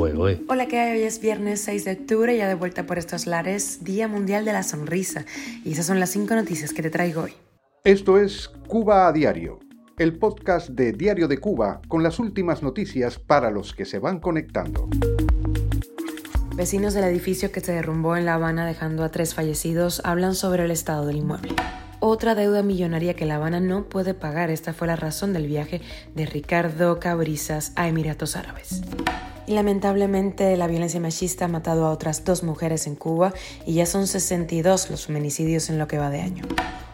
Hola, ¿qué hay? Hoy es viernes 6 de octubre, ya de vuelta por estos lares, Día Mundial de la Sonrisa. Y esas son las cinco noticias que te traigo hoy. Esto es Cuba a Diario, el podcast de Diario de Cuba con las últimas noticias para los que se van conectando. Vecinos del edificio que se derrumbó en La Habana dejando a tres fallecidos hablan sobre el estado del inmueble. Otra deuda millonaria que La Habana no puede pagar, esta fue la razón del viaje de Ricardo Cabrizas a Emiratos Árabes. Y lamentablemente la violencia machista ha matado a otras dos mujeres en Cuba y ya son 62 los feminicidios en lo que va de año.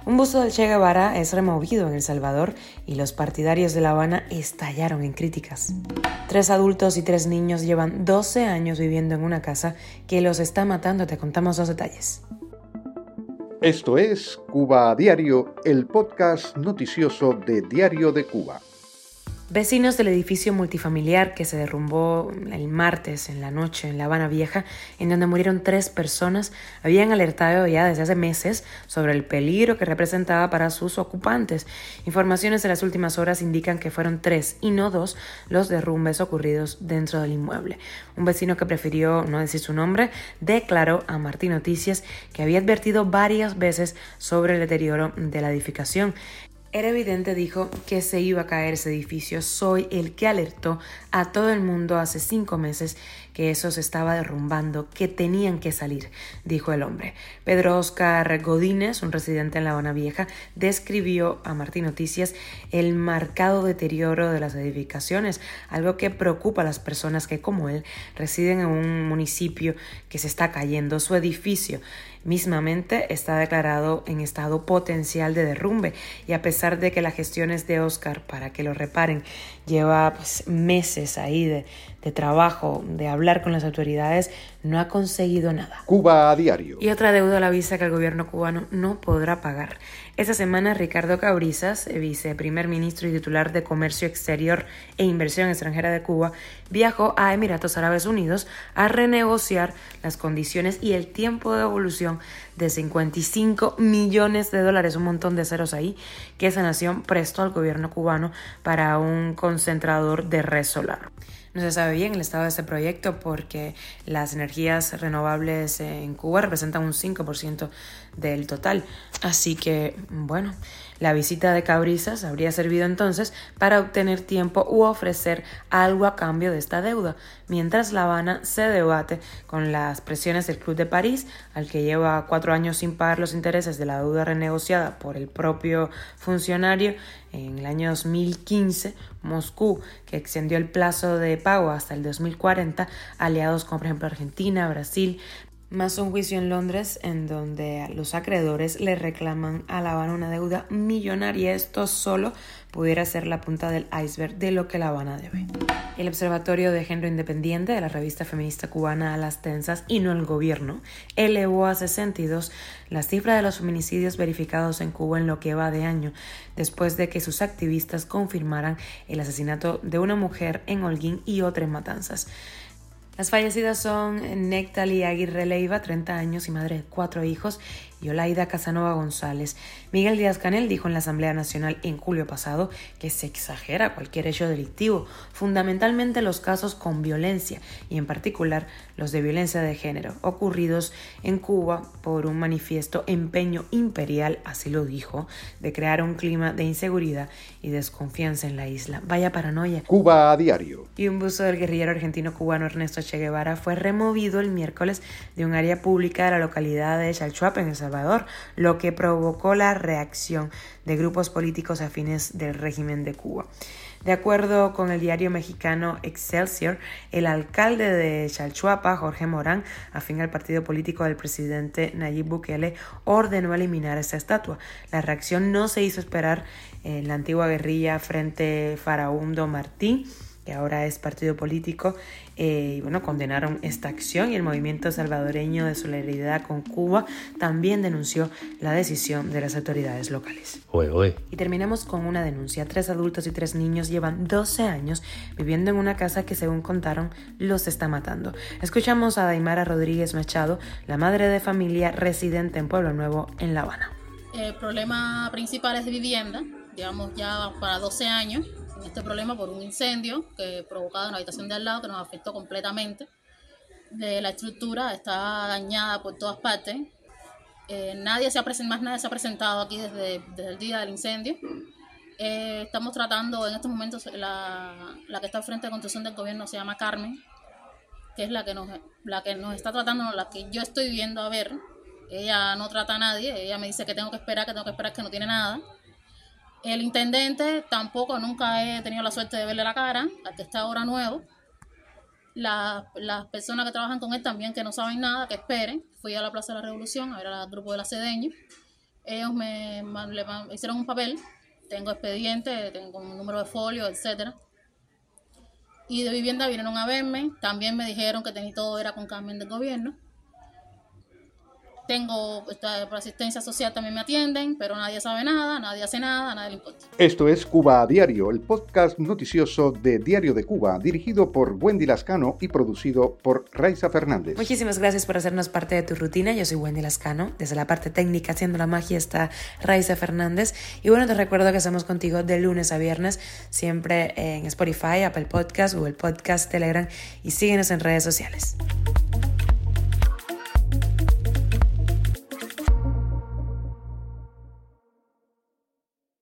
Un busto del Che Guevara es removido en El Salvador y los partidarios de La Habana estallaron en críticas. Tres adultos y tres niños llevan 12 años viviendo en una casa que los está matando. Te contamos los detalles. Esto es Cuba a Diario, el podcast noticioso de Diario de Cuba. Vecinos del edificio multifamiliar que se derrumbó el martes en la noche en La Habana Vieja, en donde murieron tres personas, habían alertado ya desde hace meses sobre el peligro que representaba para sus ocupantes. Informaciones de las últimas horas indican que fueron tres y no dos los derrumbes ocurridos dentro del inmueble. Un vecino que prefirió no decir su nombre declaró a Martín Noticias que había advertido varias veces sobre el deterioro de la edificación. Era evidente, dijo, que se iba a caer ese edificio. Soy el que alertó a todo el mundo hace cinco meses que eso se estaba derrumbando, que tenían que salir, dijo el hombre. Pedro Oscar Godínez, un residente en La Habana Vieja, describió a Martín Noticias el marcado deterioro de las edificaciones, algo que preocupa a las personas que, como él, residen en un municipio que se está cayendo. Su edificio mismamente está declarado en estado potencial de derrumbe y a pesar de que las gestiones de Oscar para que lo reparen lleva pues, meses ahí de, de trabajo, de hablar con las autoridades, no ha conseguido nada. Cuba a diario. Y otra deuda la visa que el gobierno cubano no podrá pagar. Esta semana Ricardo Cabrizas, viceprimer ministro y titular de Comercio Exterior e Inversión Extranjera de Cuba, viajó a Emiratos Árabes Unidos a renegociar las condiciones y el tiempo de evolución de 55 millones de dólares, un montón de ceros ahí, que esa nación prestó al gobierno cubano para un concentrador de red solar. No se sabe bien el estado de este proyecto porque las energías renovables en Cuba representan un 5% del total. Así que, bueno, la visita de Cabrizas habría servido entonces para obtener tiempo u ofrecer algo a cambio de esta deuda, mientras La Habana se debate con las presiones del Club de París, al que lleva cuatro años sin pagar los intereses de la deuda renegociada por el propio funcionario. En el año 2015, Moscú, que extendió el plazo de pago hasta el 2040, aliados con, por ejemplo, Argentina, Brasil, más un juicio en Londres en donde los acreedores le reclaman a La Habana una deuda millonaria. Esto solo pudiera ser la punta del iceberg de lo que La Habana debe. El Observatorio de Género Independiente de la revista feminista cubana A las Tensas y no el gobierno elevó a 62 la cifra de los feminicidios verificados en Cuba en lo que va de año, después de que sus activistas confirmaran el asesinato de una mujer en Holguín y otra en Matanzas. Las fallecidas son Nectali Aguirre Leiva, 30 años y madre de cuatro hijos, y Olaida Casanova González. Miguel Díaz Canel dijo en la Asamblea Nacional en julio pasado que se exagera cualquier hecho delictivo, fundamentalmente los casos con violencia y en particular los de violencia de género, ocurridos en Cuba por un manifiesto empeño imperial, así lo dijo, de crear un clima de inseguridad y desconfianza en la isla. Vaya paranoia. Cuba a diario. Y un busto del guerrillero argentino cubano Ernesto Che Guevara fue removido el miércoles de un área pública de la localidad de Chalchuapa, en El Salvador, lo que provocó la reacción de grupos políticos afines del régimen de Cuba. De acuerdo con el diario mexicano Excelsior, el alcalde de Chalchuapa, Jorge Morán, afín al partido político del presidente Nayib Bukele, ordenó eliminar esa estatua. La reacción no se hizo esperar en la antigua guerrilla frente Faraundo Martín que ahora es partido político, eh, y bueno, condenaron esta acción y el movimiento salvadoreño de solidaridad con Cuba también denunció la decisión de las autoridades locales. Y terminamos con una denuncia. Tres adultos y tres niños llevan 12 años viviendo en una casa que según contaron los está matando. Escuchamos a Daimara Rodríguez Machado, la madre de familia residente en Pueblo Nuevo, en La Habana. El problema principal es de vivienda, digamos ya para 12 años este problema por un incendio que provocado en la habitación de al lado que nos afectó completamente. De la estructura está dañada por todas partes. Eh, nadie se ha más nadie se ha presentado aquí desde, el día del incendio. Eh, estamos tratando en estos momentos, la, la, que está al frente de construcción del gobierno se llama Carmen, que es la que nos, la que nos está tratando, la que yo estoy viendo a ver. Ella no trata a nadie, ella me dice que tengo que esperar, que tengo que esperar, que no tiene nada. El intendente tampoco, nunca he tenido la suerte de verle la cara, que está ahora nuevo. las personas que trabajan con él también, que no saben nada, que esperen. Fui a la Plaza de la Revolución a ver al grupo de la Cedeño. Ellos me, me hicieron un papel tengo expediente, tengo un número de folio, etcétera. Y de vivienda vinieron a verme, también me dijeron que tenía todo era con cambio de gobierno. Tengo por asistencia social también me atienden, pero nadie sabe nada, nadie hace nada, nadie le importa. Esto es Cuba a Diario, el podcast noticioso de Diario de Cuba, dirigido por Wendy Lascano y producido por Raiza Fernández. Muchísimas gracias por hacernos parte de tu rutina. Yo soy Wendy Lascano. Desde la parte técnica, haciendo la magia, está Raiza Fernández. Y bueno, te recuerdo que estamos contigo de lunes a viernes, siempre en Spotify, Apple Podcast, Google Podcast, Telegram y síguenos en redes sociales.